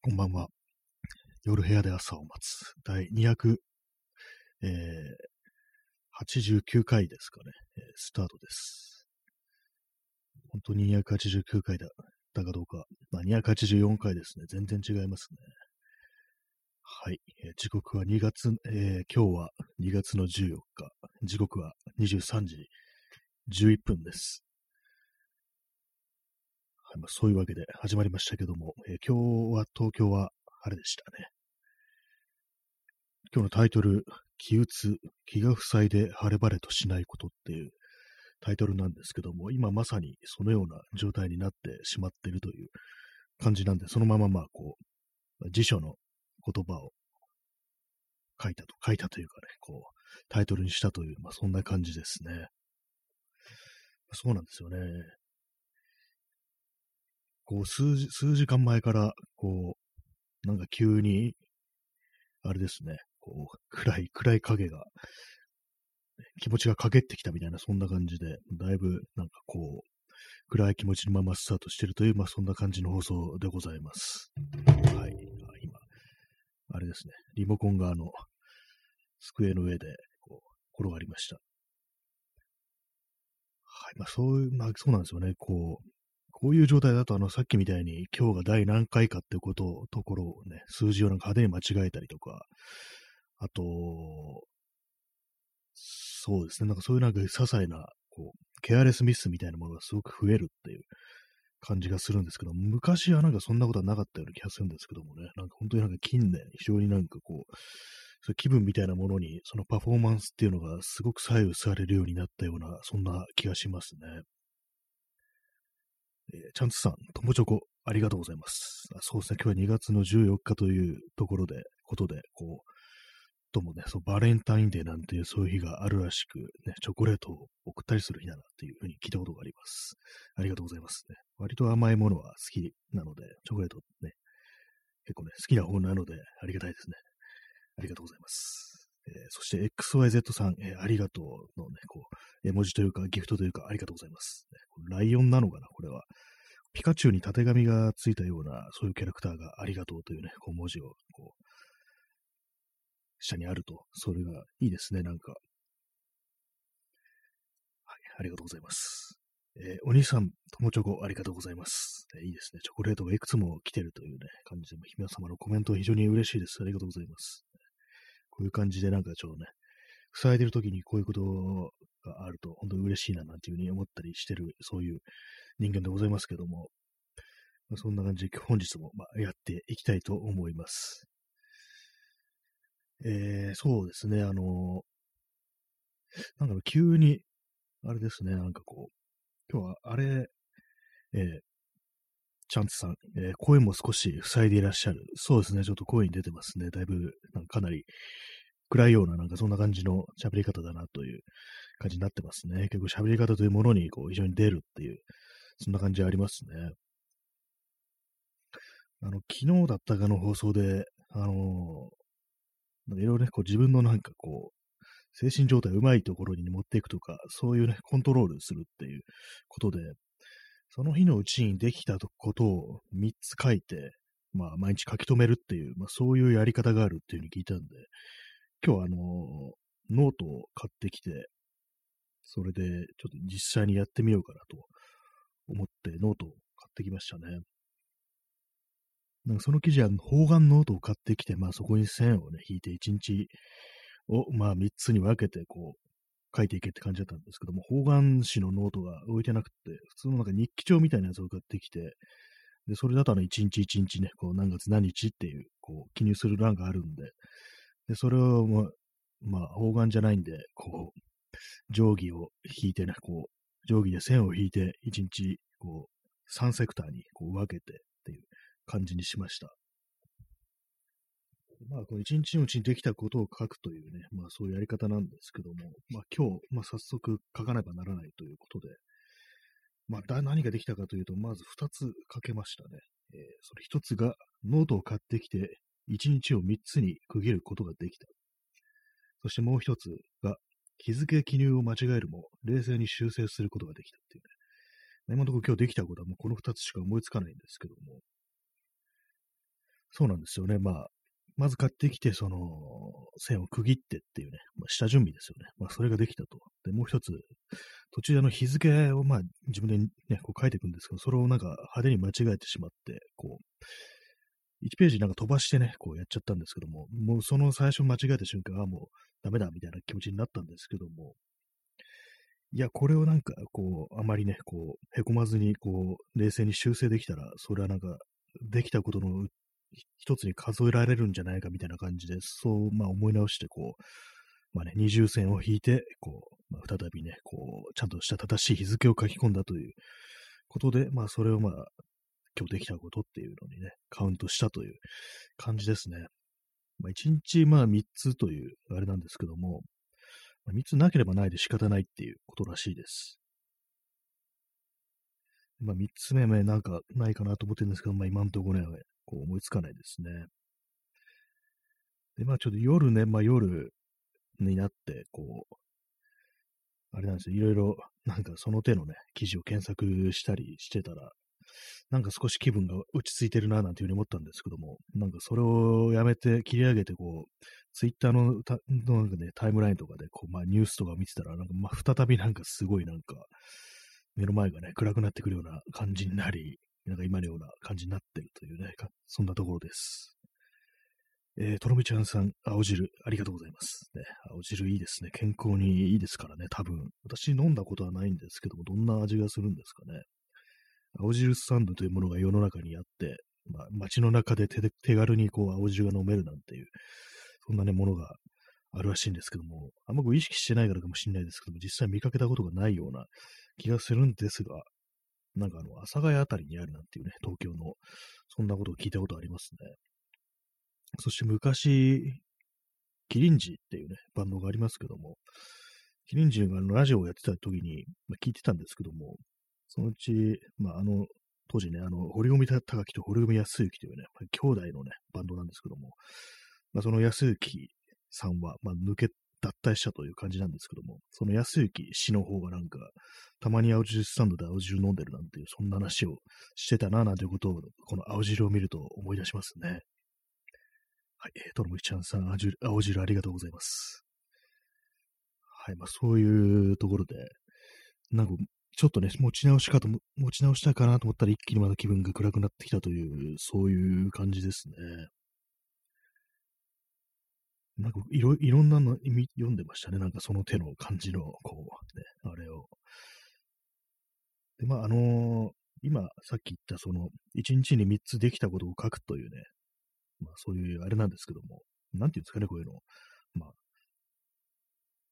こんばんは。夜部屋で朝を待つ。第289回ですかね、えースタートです。本当に289回だったかどうか。まあ、284回ですね。全然違いますね。はい。えー時刻は2月、え今日は2月の14日。時刻は23時11分です。そういうわけで始まりましたけども、えー今日は東京は晴れでしたね。今日のタイトル、気鬱、気が塞いで晴れ晴れとしないことっていうタイトルなんですけども、今まさにそのような状態になってしまっているという感じなんで、そのまままあこう、辞書の言葉を書いたと、書いたというかね、こう、タイトルにしたという、まあそんな感じですね。そうなんですよね。こう、数時、数時間前から、こう、なんか急に、あれですね、こう、暗い、暗い影が、気持ちが陰ってきたみたいな、そんな感じで、だいぶ、なんかこう、暗い気持ちのままスタートしてるという、まあそんな感じの放送でございます。はい。今、あれですね、リモコンがあの、机の上で、こう、転がりました。はい。まあそういう、まあそうなんですよね、こう、こういう状態だと、あの、さっきみたいに、今日が第何回かってことを、ところをね、数字をなんか派手に間違えたりとか、あと、そうですね、なんかそういうなんか些細な、こう、ケアレスミスみたいなものがすごく増えるっていう感じがするんですけど、昔はなんかそんなことはなかったような気がするんですけどもね、なんか本当になんか近年、非常になんかこう、そう気分みたいなものに、そのパフォーマンスっていうのがすごく左右されるようになったような、そんな気がしますね。えー、チャンツさん、ともチョコ、ありがとうございます。あそうですね、今日は2月の14日というところで、ことで、こう、ともね、そう、バレンタインデーなんていうそういう日があるらしく、ね、チョコレートを送ったりする日だなっていうふうに聞いたことがあります。ありがとうございますね。割と甘いものは好きなので、チョコレートね、結構ね、好きな方なので、ありがたいですね。ありがとうございます。えーそして XYZ さん、えーありがとうのね、こう、絵文字というか、ギフトというか、ありがとうございます。ライオンなのかな、これは。ピカチュウに縦紙がついたような、そういうキャラクターがありがとうというね、こう文字を、こう、下にあると、それがいいですね、なんか。はい、ありがとうございます。えーお兄さん、ともチョコ、ありがとうございます、えーいいですね。チョコレートがいくつも来てるというね、感じで、姫様のコメント非常に嬉しいです。ありがとうございます。こういう感じでなんかちょっとね、塞いでる時にこういうことがあると、本当に嬉しいななんていうふうに思ったりしてる、そういう人間でございますけども、まあそんな感じで本日もまやっていきたいと思います。えー、そうですね、あのなんか急に、あれですね、なんかこう、今日はあれ、えー、チャンツさん、えー声も少し塞いでいらっしゃる。そうですね、ちょっと声に出てますね。だいぶ、なんかかなり暗いような、なんかそんな感じの喋り方だなという感じになってますね。結構喋り方というものにこう非常に出るっていう、そんな感じありますね。あの、昨日だったかの放送で、あのなんかいろいろね、こう自分のなんかこう、精神状態うまいところに持っていくとか、そういうね、コントロールするっていうことで、その日のうちにできたことを3つ書いて、まあ、毎日書き留めるっていう、まあ、そういうやり方があるっていうふうに聞いたんで、今日あのノートを買ってきて、それでちょっと実際にやってみようかなと思ってノートを買ってきましたね。なんかその記事は方眼ノートを買ってきて、まあそこに線をね、引いて1日をまあ3つに分けてこう書いていけって感じだったんですけども、方眼紙のノートが置いてなくて、普通のなんか日記帳みたいなやつを買ってきて、で、それだとあの1日1日ね、こう何月何日っていう、こう記入する欄があるんで、で、それをまあ、まあ、方眼じゃないんで、こう、定規を引いてね、こう、定規で線を引いて、1日、こう、3セクターにこう分けてっていう感じにしました。まあ、この一日のうちにできたことを書くというね、まあそういうやり方なんですけども、まあ今日、まあ早速書かねばならないということで、まあだ何ができたかというと、まず二つ書けましたね。えーそれ一つが、ノートを買ってきて、一日を三つに区切ることができた。そしてもう一つが、日付記入を間違えるも、冷静に修正することができたっていうね。今のところ今日できたことはもうこの二つしか思いつかないんですけども、そうなんですよね。まあ、まず買ってきて、その、線を区切ってっていうね、まあ、下準備ですよね。まあ、それができたと。で、もう一つ、途中であの日付をまあ自分でね、こう書いていくんですけど、それをなんか派手に間違えてしまって、こう、1ページなんか飛ばしてね、こうやっちゃったんですけども、もうその最初間違えた瞬間はもうダメだみたいな気持ちになったんですけども、いや、これをなんか、こう、あまりね、こう、へこまずに、こう、冷静に修正できたら、それはなんか、できたことの一つに数えられるんじゃないかみたいな感じで、そう、まあ思い直して、こう、まあね、二重線を引いて、こう、まあ、再びね、こう、ちゃんとした正しい日付を書き込んだということで、まあそれをまあ、今日できたことっていうのにね、カウントしたという感じですね。まあ一日まあ三つというあれなんですけども、まあ、3つなければないで仕方ないっていうことらしいです。まあ、3つ目目なんかないかなと思ってるんですけど、まあ、今んところね、こう思いつかないですね。で、まあ、ちょっと夜ね、まあ、夜になって、こう、あれなんですよ、いろいろ、なんかその手のね、記事を検索したりしてたら、なんか少し気分が落ち着いてるな、なんていうふうに思ったんですけども、なんかそれをやめて切り上げて、こう、ツイッターのたのなんか、ね、タイムラインとかで、こう、まあ、ニュースとか見てたら、なんか、まあ、再びなんかすごいなんか、目の前がね、暗くなってくるような感じになり、なんか今のような感じになってるというね、そんなところです。えー、とろみちゃんさん、青汁、ありがとうございます。ね、青汁いいですね。健康にいいですからね、多分。私飲んだことはないんですけども、どんな味がするんですかね。青汁スタンドというものが世の中にあって、まあ、街の中で手手軽にこう青汁が飲めるなんていう、そんなね、ものがあるらしいんですけども、あんまこう意識してないからかもしれないですけども、実際見かけたことがないような気がするんですが、なんかあの、阿佐ヶ谷あたりにあるなんていうね、東京の、そんなことを聞いたことありますね。そして昔、キリンジっていうね、バンドがありますけども、キリンジがあのラジオをやってた時に、まあ、聞いてたんですけども、そのうち、まあ、あの、当時ね、あの、堀米隆樹と堀米康之というね、兄弟のね、バンドなんですけども、まあ、その康之さんは、まあ、抜け、脱退したという感じなんですけども、その康之氏の方がなんか、たまに青汁スタンドで青汁飲んでるなんていう、そんな話をしてたな、なんていうことを、この青汁を見ると思い出しますね。はい、えー、とろむきちゃんさん、青汁青汁ありがとうございます。はい、まあそういうところで、なんかちょっとね、持ち直しかと、持ち直したかなと思ったら一気にまた気分が暗くなってきたという、そういう感じですね。なんかいろ、いろんなの読んでましたね。なんかその手の感じの、こう、ね、あれを。で、まあ、あのー、今、さっき言ったその、一日に三つできたことを書くというね、まあそういうあれなんですけども、なんていうんですかね、こういうの。まあ、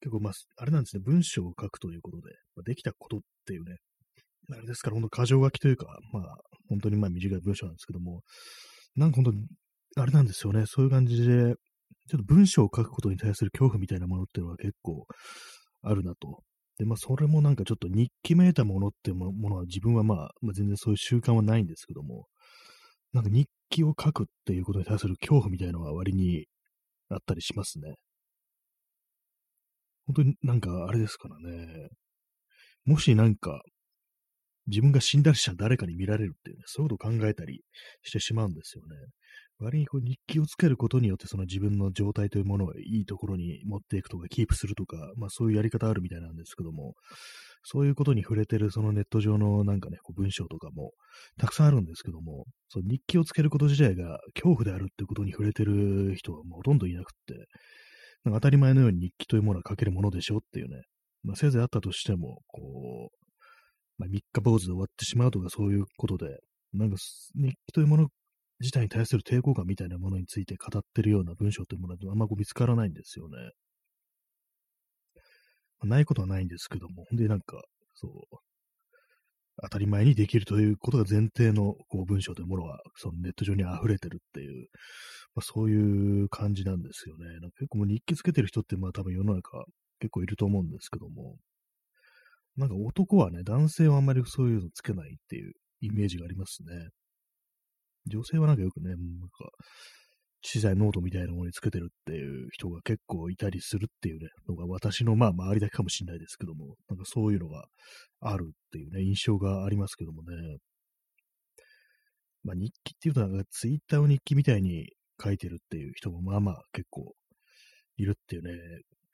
結構まあ、あれなんですね、文章を書くということで、まあ、できたことっていうね、あれですから、本当箇条書きというか、まあ、本当にまあ短い文章なんですけども、なんか本当、あれなんですよね、そういう感じで、ちょっと文章を書くことに対する恐怖みたいなものっていうのは結構あるなと。で、まあ、それもなんかちょっと日記めいたものってものは自分はまあ、まあ、全然そういう習慣はないんですけども、なんか日記を書くっていうことに対する恐怖みたいなのは割にあったりしますね。本当になんかあれですからね。もしなんか、自分が死んだりしたら誰かに見られるっていうね、そういうことを考えたりしてしまうんですよね。割にこう日記をつけることによってその自分の状態というものをいいところに持っていくとかキープするとか、まあそういうやり方あるみたいなんですけども、そういうことに触れてるそのネット上のなんかね、こう文章とかもたくさんあるんですけども、その日記をつけること自体が恐怖であるってことに触れてる人はほとんどいなくって、なんか当たり前のように日記というものは書けるものでしょっていうね、まあ、せいぜいあったとしても、こう、まあ、三日坊主で終わってしまうとかそういうことで、なんか日記というもの自体に対する抵抗感みたいなものについて語ってるような文章というものはあんま見つからないんですよね。まあ、ないことはないんですけども、ほんでなんか、そう、当たり前にできるということが前提のこう文章というものは、そのネット上に溢れてるっていう、まあ、そういう感じなんですよね。なんか結構もう日記つけてる人ってまあ多分世の中結構いると思うんですけども、なんか男はね、男性はあんまりそういうのつけないっていうイメージがありますね。女性はなんかよくね、なんか、小さいノートみたいなものにつけてるっていう人が結構いたりするっていうね、のが私のまあ周りだけかもしれないですけども、なんかそういうのがあるっていうね、印象がありますけどもね。まあ日記っていうとなんかツイッターを日記みたいに書いてるっていう人もまあまあ結構いるっていうね、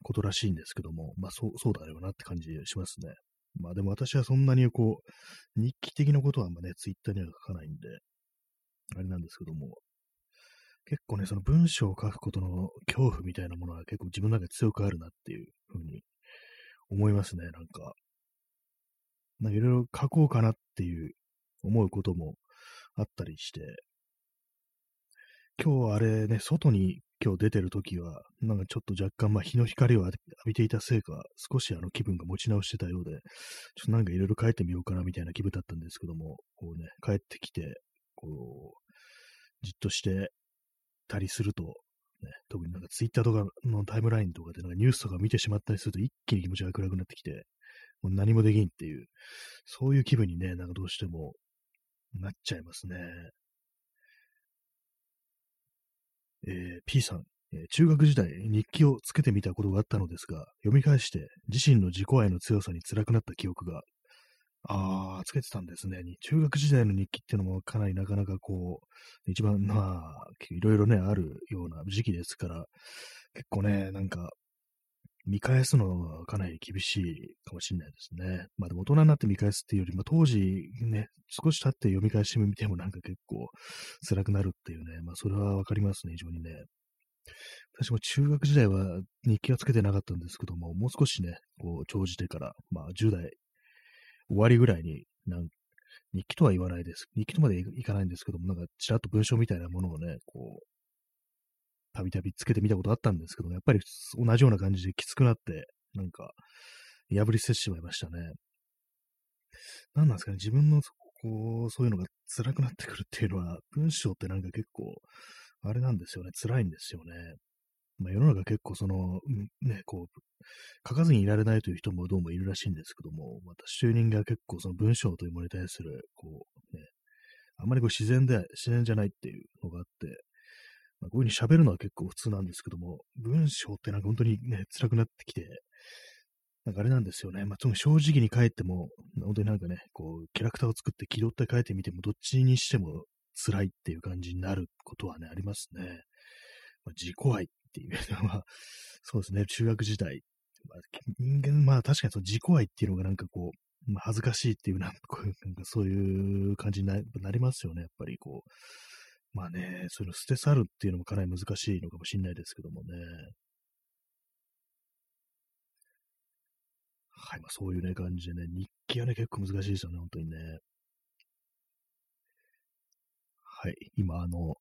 ことらしいんですけども、まあそう、そうだよなって感じしますね。まあでも私はそんなにこう、日記的なことはあんまね、ツイッターには書かないんで、あれなんですけども、結構ね、その文章を書くことの恐怖みたいなものは結構自分の中で強くあるなっていうふうに思いますね、なんか。なんかいろいろ書こうかなっていう思うこともあったりして、今日あれね、外に今日出てる時は、なんかちょっと若干まあ日の光を浴びていたせいか、少しあの気分が持ち直してたようで、ちょっとなんかいろいろ書いてみようかなみたいな気分だったんですけども、こうね、帰ってきて、こう、じっとしてたりすると、ね、特になんかツイッターとかのタイムラインとかでなんかニュースとか見てしまったりすると一気に気持ちが暗くなってきて、もう何もできんっていう、そういう気分にね、なんかどうしてもなっちゃいますね。えー、P さん、えー、中学時代日記をつけてみたことがあったのですが、読み返して自身の自己愛の強さに辛くなった記憶が、ああ、つけてたんですね。中学時代の日記っていうのもかなりなかなかこう、一番、まあ、いろいろね、あるような時期ですから、結構ね、なんか、見返すのはかなり厳しいかもしれないですね。まあでも大人になって見返すっていうより、まあ当時ね、少し経って読み返してみてもなんか結構辛くなるっていうね、まあそれはわかりますね、非常にね。私も中学時代は日記はつけてなかったんですけども、もう少しね、こう、長じてから、まあ10代終わりぐらいに、なん日記とは言わないです。日記とまでいかないんですけども、なんかちらっと文章みたいなものをね、こう、たびたびつけてみたことあったんですけども、やっぱり同じような感じできつくなって、なんか、破り捨ててしまいましたね。何なんですかね、自分の、こう、そういうのが辛くなってくるっていうのは、文章ってなんか結構、あれなんですよね、辛いんですよね。まあ、世の中結構その、ね、こう、書かずにいられないという人もどうもいるらしいんですけども、私という人間は結構その文章というものに対する、こう、ね、あんまりこう自然で、自然じゃないっていうのがあって、まあ、こういうふうに喋るのは結構普通なんですけども、文章ってなんか本当にね、辛くなってきて、なんかあれなんですよね。まあ、正直に書いても、本当になんかね、こう、キャラクターを作って気取って書いてみても、どっちにしても辛いっていう感じになることはね、ありますね。まあ、自己愛っっていうのは、そうですね、中学時代。まあ、人間、まあ確かにその自己愛っていうのがなんかこう、まあ、恥ずかしいっていうな、こういうなんかそういう感じになりますよね、やっぱりこう。まあね、そういうの捨て去るっていうのもかなり難しいのかもしれないですけどもね。はい、まあそういうね、感じでね、日記はね、結構難しいですよね、本当にね。はい、今、あの、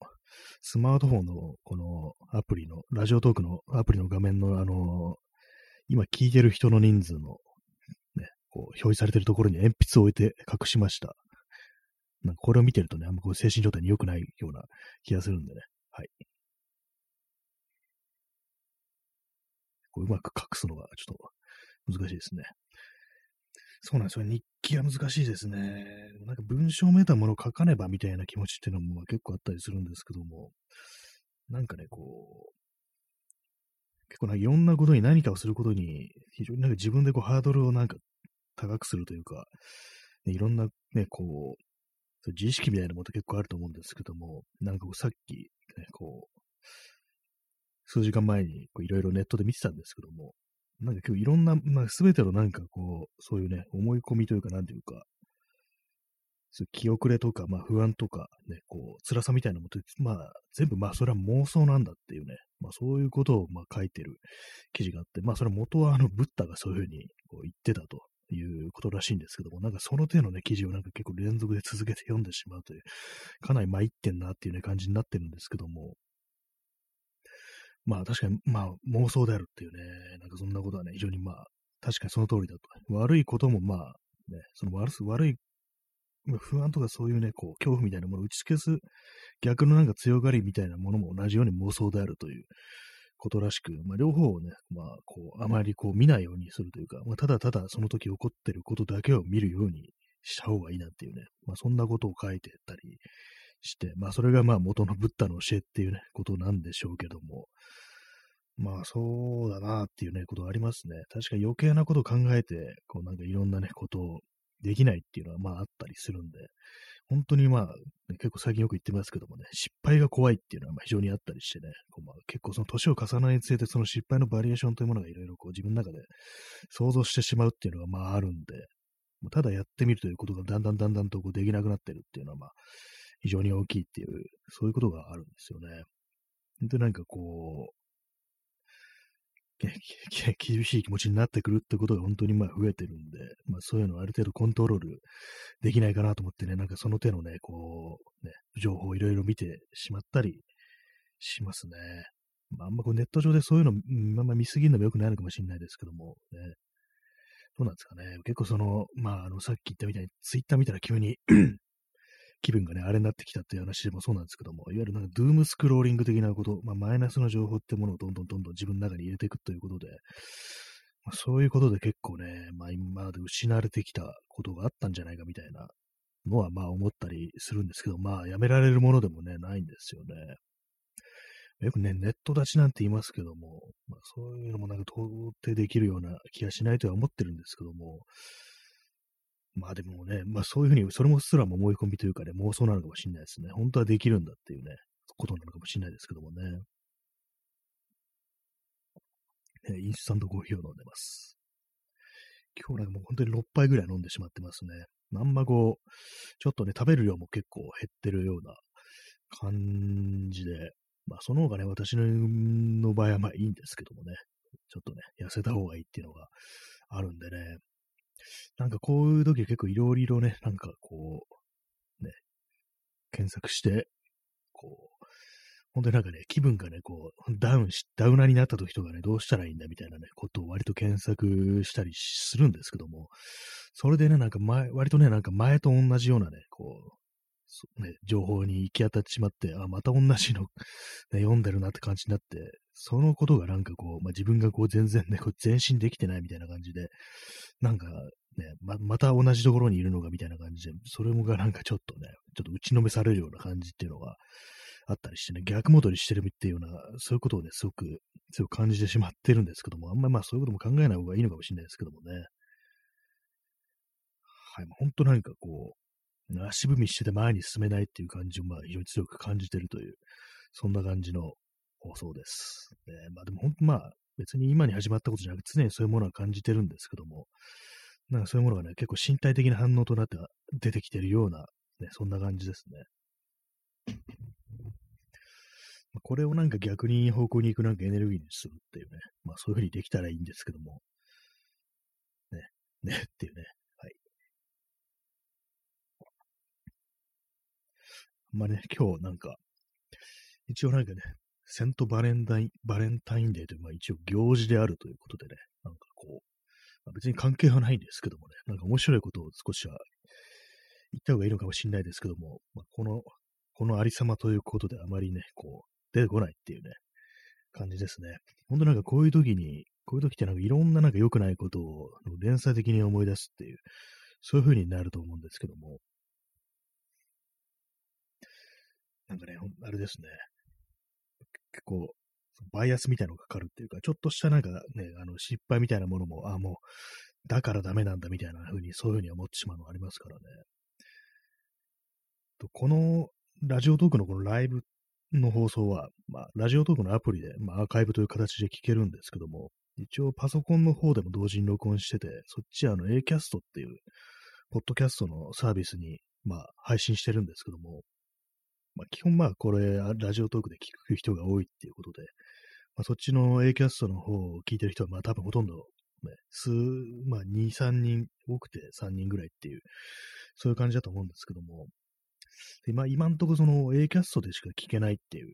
スマートフォンのこのアプリの、ラジオトークのアプリの画面の、あの、今聞いてる人の人数の、ね、こう表示されてるところに鉛筆を置いて隠しました。なんかこれを見てるとね、あんまこう精神状態に良くないような気がするんでね。はい。こううまく隠すのがちょっと難しいですね。そうなんですよ。日記は難しいですね。なんか文章めいたものを書かねばみたいな気持ちっていうのも結構あったりするんですけども、なんかね、こう、結構なんかいろんなことに何かをすることに、非常になんか自分でこうハードルをなんか高くするというか、いろんなね、こう、そう自意識みたいなものって結構あると思うんですけども、なんかこうさっき、ね、こう、数時間前にいろいろネットで見てたんですけども、なんか今日いろんな、まあ、全てのなんかこう、そういうね、思い込みというか、なんていうか、そう気遅れとか、まあ不安とか、ね、こう、辛さみたいなものって、まあ全部まあそれは妄想なんだっていうね、まあそういうことをまあ書いてる記事があって、まあそれ元はあのブッダがそういうふうにこう言ってたということらしいんですけども、なんかその手のね、記事をなんか結構連続で続けて読んでしまうという、かなり参ってんなっていうね、感じになってるんですけども、まあ確かに、まあ妄想であるっていうね、なんかそんなことはね、非常にまあ、確かにその通りだと。悪いこともまあ、ね、その悪す悪い、不安とかそういうね、こう、恐怖みたいなものを打ち消す、逆のなんか強がりみたいなものも同じように妄想であるという、ことらしく、まあ、両方をね、まあ、こう、あまりこう見ないようにするというか、まあ、ただただその時起こってることだけを見るようにした方がいいなっていうね、まあ、そんなことを書いてたりして、まあ、それがまあ元のブッダの教えっていうね、ことなんでしょうけども、まあ、そうだなっていうね、ことありますね。確か余計なことを考えて、こうなんかいろんなね、ことをできないっていうのはまああったりするんで、本当にまあ、結構最近よく言ってますけどもね、失敗が怖いっていうのはまあ非常にあったりしてね、こうまあ、結構その年を重ねにつれてその失敗のバリエーションというものがいろいろこう自分の中で想像してしまうっていうのがまああるんで、ただやってみるということがだんだんだんだんとこうできなくなってるっていうのはまあ非常に大きいっていう、そういうことがあるんですよね。で、なんかこう、厳しい気持ちになってくるってことが本当にまあ増えてるんで、まあそういうのをある程度コントロールできないかなと思ってね、なんかその手のね、こう、ね、情報をいろいろ見てしまったりしますね。まあ、あんまこうネット上でそういうの、あんま見すぎるのも良くないのかもしれないですけども、ね。どうなんですかね。結構その、まあ、あの、さっき言ったみたいに、ツイッター見たら急に気分がね、あれになってきたっていう話でもそうなんですけども、いわゆるなんかドゥームスクローリング的なこと、まあ、マイナスの情報ってものをどんどんどんどん自分の中に入れていくということで、まあ、そういうことで結構ね、まあ、今まで失われてきたことがあったんじゃないかみたいなのはまあ思ったりするんですけど、まあやめられるものでもね、ないんですよね。よくね、ネット立ちなんて言いますけども、まあ、そういうのもなんか到底できるような気がしないとは思ってるんですけども、まあでもね、まあそういうふうに、それもすらも思い込みというかね、妄想なのかもしれないですね。本当はできるんだっていうね、ことなのかもしれないですけどもね。ねインスタントコーヒーを飲んでます。今日なんかもう本当に6杯ぐらい飲んでしまってますね。あんまこう、ちょっとね、食べる量も結構減ってるような感じで、まあその方がね、私の場合はまあいいんですけどもね、ちょっとね、痩せた方がいいっていうのがあるんでね、なんかこういう時は結構いろいろね、なんかこう、ね、検索して、こう、本当になんかね、気分がね、こう、ダウンし、ダウナーになった時とかね、どうしたらいいんだみたいなね、ことを割と検索したりするんですけども、それでね、なんか前、割とね、なんか前と同じようなね、こう、ね、情報に行き当たってしまって、あ、また同じの、ね、読んでるなって感じになって、そのことがなんかこう、まあ、自分がこう全然ね、こう前進できてないみたいな感じで、なんかね、ま、また同じところにいるのかみたいな感じで、それもがなんかちょっとね、ちょっと打ちのめされるような感じっていうのがあったりしてね、逆戻りしてるっていうような、そういうことをね、すごく強く感じてしまってるんですけども、あんまりまあそういうことも考えない方がいいのかもしれないですけどもね。はい、本当なんかこう、足踏みしてて前に進めないっていう感じをまあ非常に強く感じてるという、そんな感じの放送です。ね、まあでも本当まあ別に今に始まったことじゃなくて常にそういうものは感じてるんですけども、なんかそういうものがね、結構身体的な反応となって出てきてるような、ね、そんな感じですね。これをなんか逆に方向に行くなんかエネルギーにするっていうね、まあそういうふうにできたらいいんですけども、ね、ねっていうね、まあね、今日なんか、一応なんかね、セントバレンタイン、バレンタインデーという、まあ一応行事であるということでね、なんかこう、まあ、別に関係はないんですけどもね、なんか面白いことを少しは言った方がいいのかもしれないですけども、まあ、この、このありさまということであまりね、こう、出てこないっていうね、感じですね。ほんとなんかこういう時に、こういう時ってなんかいろんななんか良くないことを連鎖的に思い出すっていう、そういう風になると思うんですけども、なんかね、あれですね。結構、バイアスみたいのがかかるっていうか、ちょっとしたなんかね、あの失敗みたいなものも、ああもう、だからダメなんだみたいな風に、そういう風に思ってしまうのがありますからね。とこのラジオトークのこのライブの放送は、まあ、ラジオトークのアプリで、まあ、アーカイブという形で聞けるんですけども、一応パソコンの方でも同時に録音してて、そっちあの Acast っていう、ポッドキャストのサービスに、まあ、配信してるんですけども、まあ、基本まあ、これ、ラジオトークで聞く人が多いっていうことで、まあ、そっちの A キャストの方を聞いてる人は、まあ多分ほとんど、ね、数、まあ2、3人、多くて3人ぐらいっていう、そういう感じだと思うんですけども、でまあ今んとこその A キャストでしか聞けないっていう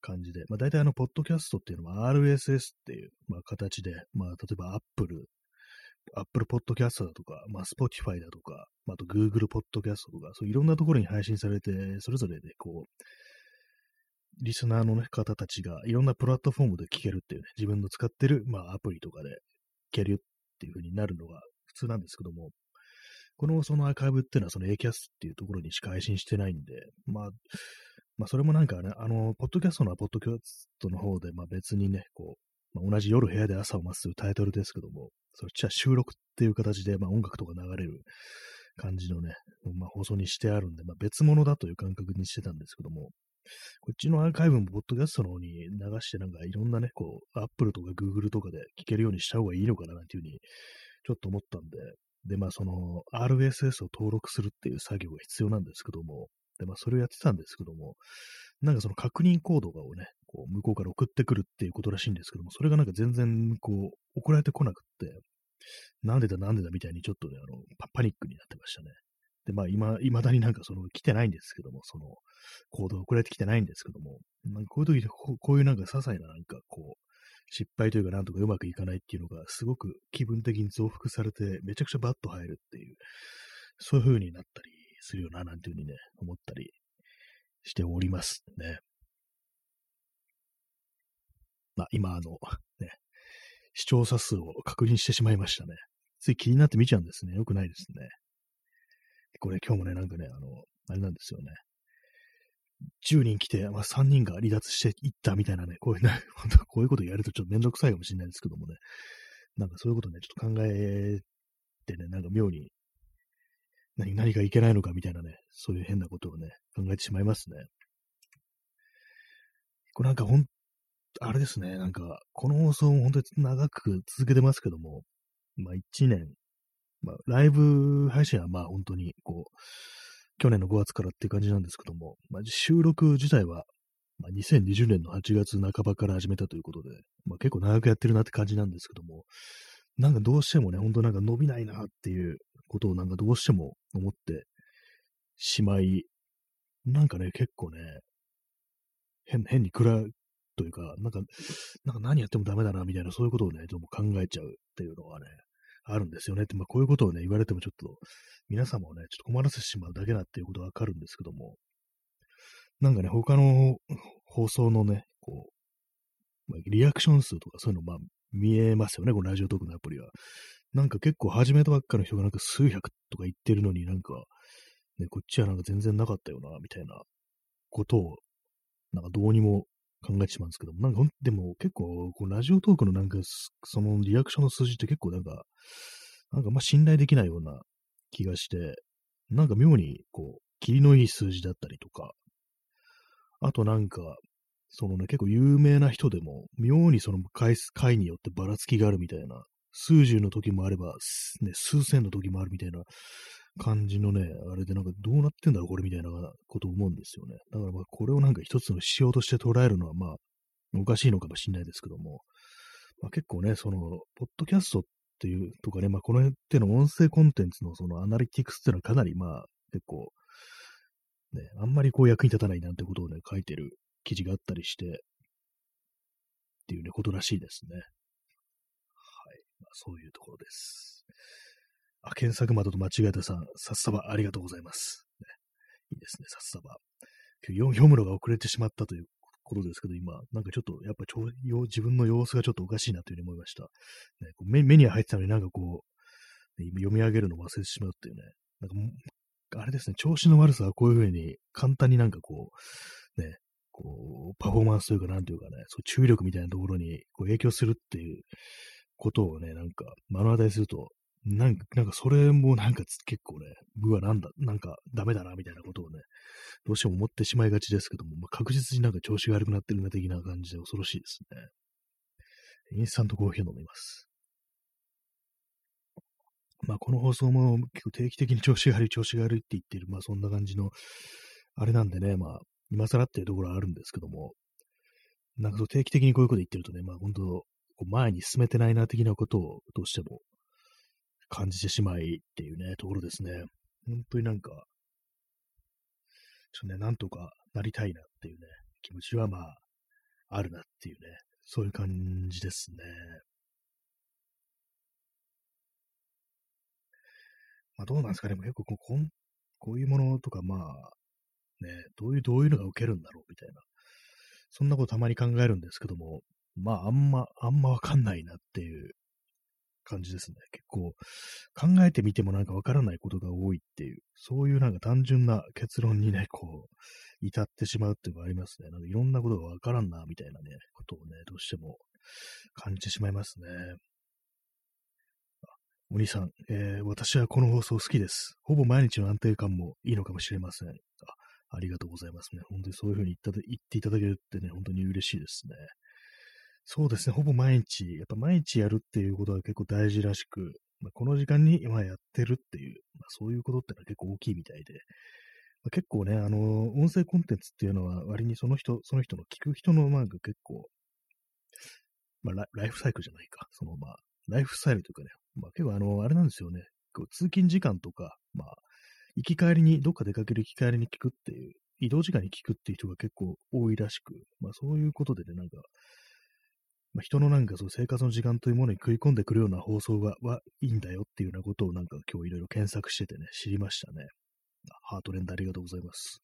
感じで、まあ大体あの、ポッドキャストっていうのは RSS っていう、まあ形で、まあ例えば Apple、Apple Podcast だとか、まあ Spotify だとか、まあ、あと Google Podcast とか、そういろんなところに配信されて、それぞれでこう、リスナーの、ね、方たちがいろんなプラットフォームで聞けるっていうね、自分の使ってる、まあ、アプリとかで聞けるっていう風になるのが普通なんですけども、このそのアーカイブっていうのはその Acast っていうところにしか配信してないんで、まあ、まあ、それもなんかね、あの、ポッドキャストのはポッドキャストの方で、まあ別にね、こう、まあ、同じ夜部屋で朝を待つというタイトルですけども、そっちは収録っていう形で、まあ音楽とか流れる感じのね、まあ放送にしてあるんで、まあ別物だという感覚にしてたんですけども、こっちのアーカイブもポッドキャストの方に流してなんかいろんなね、こう、Apple とか Google とかで聞けるようにした方がいいのかななんていうふうにちょっと思ったんで、で、まあその RSS を登録するっていう作業が必要なんですけども、で、まあそれをやってたんですけども、なんかその確認コードをね、こう向こうから送ってくるっていうことらしいんですけども、それがなんか全然こう送られてこなくって、なんでだなんでだみたいにちょっとね、あのパ、ニックになってましたね。で、まあ今、未だになんかその来てないんですけども、そのコード送られてきてないんですけども、なんかこういう時こういうなんか些細ななんかこう、失敗というかなんとかうまくいかないっていうのがすごく気分的に増幅されてめちゃくちゃバッと入るっていう、そういう風になったりするよななんていう風にね、思ったりしておりますね。まあ今あの、ね、視聴者数を確認してしまいましたね。つい気になって見ちゃうんですね。よくないですね。これ今日もね、なんかね、あの、あれなんですよね。10人来て、まあ、3人が離脱していったみたいなね、こういうね、本当こういうことやるとちょっとめんどくさいかもしれないですけどもね、なんかそういうことね、ちょっと考えてね、なんか妙に何何がいけないのかみたいなね、そういう変なことをね、考えてしまいますね。これなんかほん、あれですね、なんか、この放送も本当に長く続けてますけども、まあ1年、まあライブ配信はまあ本当にこう、去年の5月からっていう感じなんですけども、まあ、収録自体は、まあ、2020年の8月半ばから始めたということで、まあ、結構長くやってるなって感じなんですけども、なんかどうしてもね、ほんとなんか伸びないなっていうことをなんかどうしても思ってしまい、なんかね、結構ね、変、変に暗というか、なんか、なんか何やってもダメだなみたいな、そういうことをね、どうも考えちゃうっていうのはね、あるんですよねって、まあ、こういうことをね、言われてもちょっと、皆様をね、ちょっと困らせてしまうだけだっていうことがわかるんですけども、なんかね、他の放送のね、こう、まあ、リアクション数とかそういうの、まあ、見えますよね、このラジオトークのアプリは。なんか結構始めたばっかの人がなんか数百とか言ってるのになんか、ね、こっちはなんか全然なかったよな、みたいなことを、なんかどうにも考えてしまうんですけども、なんかでも結構、ラジオトークのなんか、そのリアクションの数字って結構なんか、なんかまあ信頼できないような気がして、なんか妙にこう、霧のいい数字だったりとか、あとなんか、そのね、結構有名な人でも、妙にその回回によってばらつきがあるみたいな、数十の時もあれば、ね、数千の時もあるみたいな感じのね、あれでなんかどうなってんだろうこれみたいなこと思うんですよね。だからまあこれをなんか一つの仕様として捉えるのはまあおかしいのかもしれないですけども、まあ、結構ね、その、ポッドキャストっていうとかね、まあこの手の音声コンテンツのそのアナリティクスっていうのはかなりまあ結構、ね、あんまりこう役に立たないなんてことをね、書いてる記事があったりして、っていうね、ことらしいですね。はい。まあ、そういうところです。あ、検索窓と間違えたさん、さっさばありがとうございます。ね、いいですね、さっさば。読むのが遅れてしまったということですけど、今、なんかちょっと、やっぱちょ自分の様子がちょっとおかしいなというふうに思いました。ね、こう目目に入ってたのになんかこう、ね、読み上げるのを忘れてしまうっていうね。なんか、あれですね、調子の悪さはこういうふうに簡単になんかこう、ね、こう、パフォーマンスというか、なんというかね、そう注力みたいなところにこう影響するっていうことをね、なんか目の当たりすると、なんか、なんかそれもなんか結構ね、うわ、なんだ、なんかダメだな、みたいなことをね、どうしても思ってしまいがちですけども、まあ、確実になんか調子が悪くなってるな、的な感じで恐ろしいですね。インスタントコーヒーを飲みます。まあ、この放送も結構定期的に調子が悪い、調子が悪いって言ってる、まあ、そんな感じの、あれなんでね、まあ、今更っていうところはあるんですけども、なんかそう定期的にこういうこと言ってるとね、まあ本当、こう前に進めてないな的なことをどうしても感じてしまいっていうね、ところですね。本当になんか、ちょっとね、なんとかなりたいなっていうね、気持ちはまあ、あるなっていうね、そういう感じですね。まあどうなんですかね、結構こうこういうものとかまあ、ね、どういう、どういうのが受けるんだろうみたいな。そんなことたまに考えるんですけども、まあ、あんま、あんまわかんないなっていう感じですね。結構、考えてみてもなんかわからないことが多いっていう、そういうなんか単純な結論にね、こう、至ってしまうっていうのがありますね。なんかいろんなことがわからんな、みたいなね、ことをね、どうしても感じてしまいますね。お兄さん、えー、私はこの放送好きです。ほぼ毎日の安定感もいいのかもしれません。あありがとうございますね。本当にそういうふうに言った言っていただけるってね、本当に嬉しいですね。そうですね、ほぼ毎日、やっぱ毎日やるっていうことは結構大事らしく、まあ、この時間に今やってるっていう、まあ、そういうことってのは結構大きいみたいで、まあ、結構ね、あの、音声コンテンツっていうのは割にその人、その人の聞く人のなんか結構、まあライフサイクルじゃないか、そのまあ、ライフスタイルというかね、まあ結構あの、あれなんですよね、通勤時間とか、まあ、行き帰りに、どっか出かける行き帰りに聞くっていう、移動時間に聞くっていう人が結構多いらしく、まあそういうことでね、なんか、まあ、人のなんかそう生活の時間というものに食い込んでくるような放送がはいいんだよっていうようなことをなんか今日いろいろ検索しててね、知りましたね。ハートレンドありがとうございます。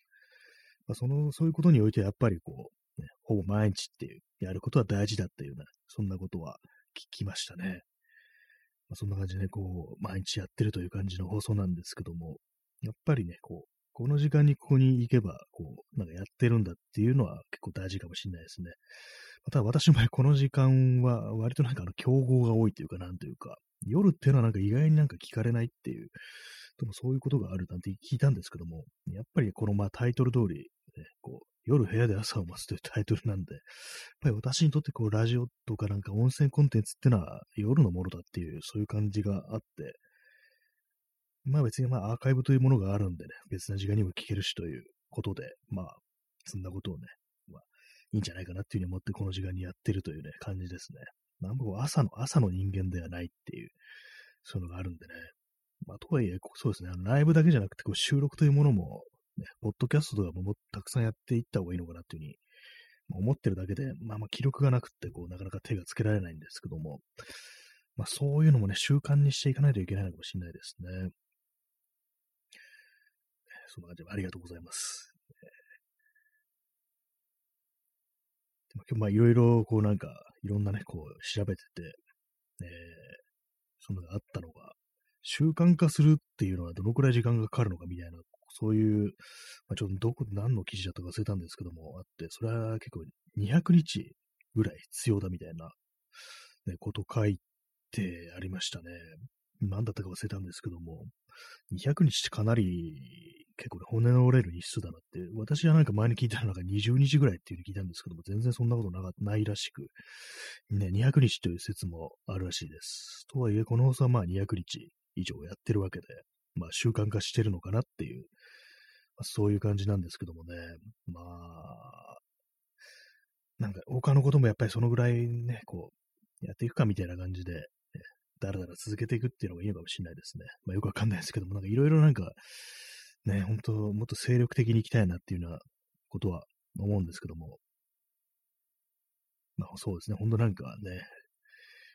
まあ、その、そういうことにおいてやっぱりこう、ね、ほぼ毎日っていう、やることは大事だっていうような、そんなことは聞きましたね。まあ、そんな感じでね、こう、毎日やってるという感じの放送なんですけども、やっぱりね、こう、この時間にここに行けば、こう、なんかやってるんだっていうのは結構大事かもしれないですね。ただ私の場合、この時間は割となんかあの競合が多いというか、なんというか、夜っていうのはなんか意外になんか聞かれないっていう、でもそういうことがあるなんて聞いたんですけども、やっぱりこのまあタイトル通り、ね、こう、夜部屋で朝を待つというタイトルなんで、やっぱり私にとってこう、ラジオとかなんか音声コンテンツってのは夜のものだっていう、そういう感じがあって、まあ別にまあアーカイブというものがあるんでね、別な時間にも聞けるしということで、まあ、そんなことをね、まあ、いいんじゃないかなっていうふうに思ってこの時間にやってるというね、感じですね。まあ僕朝の、朝の人間ではないっていう、そういうのがあるんでね。まあとはいえ、そうですね、ライブだけじゃなくてこう収録というものも、ね、ポッドキャストとかももっとたくさんやっていった方がいいのかなっていうふうに思ってるだけで、まあまあ記録がなくって、こう、なかなか手がつけられないんですけども、まあそういうのもね、習慣にしていかないといけないのかもしれないですね。そんな感じでありがとうございます。えー、今日まあいろいろこうなんか、いろんなね、こう調べてて、えー、そのがあったのが、習慣化するっていうのはどのくらい時間がかかるのかみたいな、そういう、まあ、ちょっとどこ、何の記事だったか忘れたんですけども、あって、それは結構200日ぐらい必要だみたいな、ね、こと書いてありましたね。何だったか忘れたんですけども、200日ってかなり結構ね、骨の折れる日数だなって、私はなんか前に聞いたのが20日ぐらいっていう風に聞いたんですけども、全然そんなことなないらしく、ね、200日という説もあるらしいです。とはいえ、この放送はまあ200日以上やってるわけで、まあ習慣化してるのかなっていう、まあ、そういう感じなんですけどもね、まあ、なんか他のこともやっぱりそのぐらいね、こう、やっていくかみたいな感じで、ね、だらだら続けていくっていうのがいいのかもしれないですね。まあよくわかんないですけども、なんかいろいろなんか、ね、本当もっと精力的に行きたいなっていうようなことは思うんですけども、まあそうですね、本当なんかね、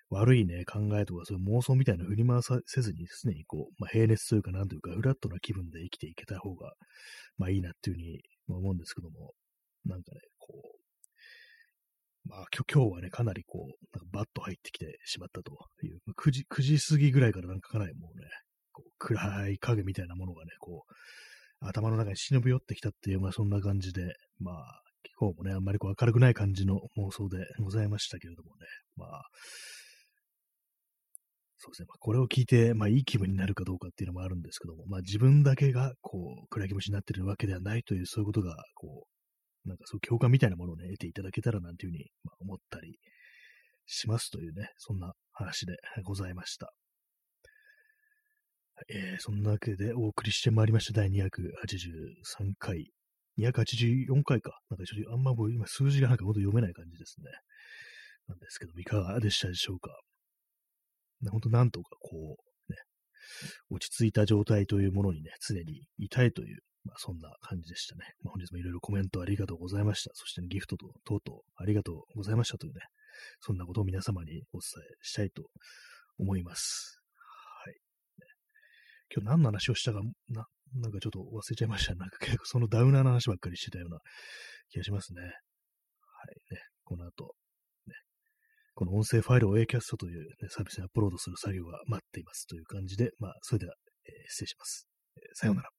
悪いね、考えとかそういう妄想みたいな振り回させずにですね、こう、まあ、平熱というかなんというか、フラットな気分で生きていけた方が、まあいいなっていうふうに思うんですけども、なんかね、こう、まあ今日はね、かなりこう、なんかバッと入ってきてしまったという、9時、9時過ぎぐらいからなんかかなりもうね、こう暗い影みたいなものがね、こう、頭の中に忍び寄ってきたっていう、まあそんな感じで、まあ、今日もね、あんまりこう明るくない感じの妄想でございましたけれどもね、まあ、そうですね、まあ、これを聞いて、まあ、いい気分になるかどうかっていうのもあるんですけども、まあ、自分だけが、こう、暗い気持ちになってるわけではないという、そういうことが、こう、なんかそう共感みたいなものをね、得ていただけたらなんていうふうに、まあ、思ったりしますというね、そんな話でございました。えー、そんなわけでお送りしてまいりました。第283回。284回か。なんかちょっとあんまもう今数字がなんかほんと読めない感じですね。なんですけどもいかがでしたでしょうか。本当なんとかこう、ね、落ち着いた状態というものにね、常にいたいという、まあそんな感じでしたね。まあ、本日もいろいろコメントありがとうございました。そして、ね、ギフトと、とうとうありがとうございましたというね、そんなことを皆様にお伝えしたいと思います。今日何の話をしたか、な、なんかちょっと忘れちゃいました。なんか結構そのダウナーの話ばっかりしてたような気がしますね。はいね。この後、ね。この音声ファイルを A キャストという、ね、サービスにアップロードする作業が待っていますという感じで、まあ、それでは、えー、失礼します。えー、さようなら。